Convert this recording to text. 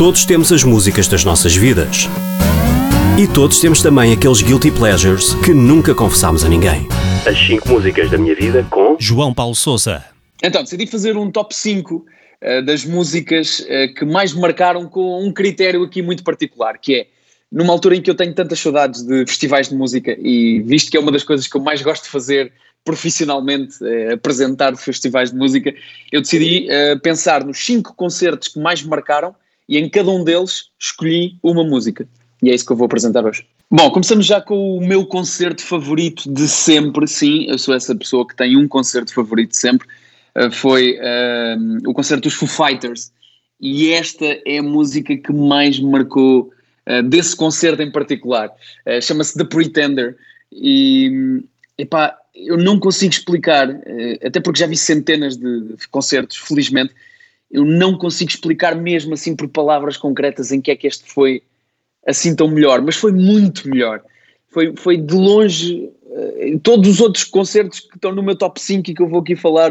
Todos temos as músicas das nossas vidas. E todos temos também aqueles guilty pleasures que nunca confessámos a ninguém. As 5 músicas da minha vida com João Paulo Souza. Então, decidi fazer um top 5 uh, das músicas uh, que mais me marcaram com um critério aqui muito particular, que é numa altura em que eu tenho tantas saudades de festivais de música e visto que é uma das coisas que eu mais gosto de fazer profissionalmente, é, apresentar festivais de música, eu decidi uh, pensar nos cinco concertos que mais me marcaram e em cada um deles escolhi uma música. E é isso que eu vou apresentar hoje. Bom, começamos já com o meu concerto favorito de sempre, sim, eu sou essa pessoa que tem um concerto favorito de sempre, uh, foi uh, o concerto dos Foo Fighters, e esta é a música que mais me marcou uh, desse concerto em particular. Chama-se The Pretender, e epá, eu não consigo explicar, até porque já vi centenas de concertos, felizmente, eu não consigo explicar mesmo assim por palavras concretas em que é que este foi assim tão melhor, mas foi muito melhor. Foi, foi de longe, uh, todos os outros concertos que estão no meu top 5 e que eu vou aqui falar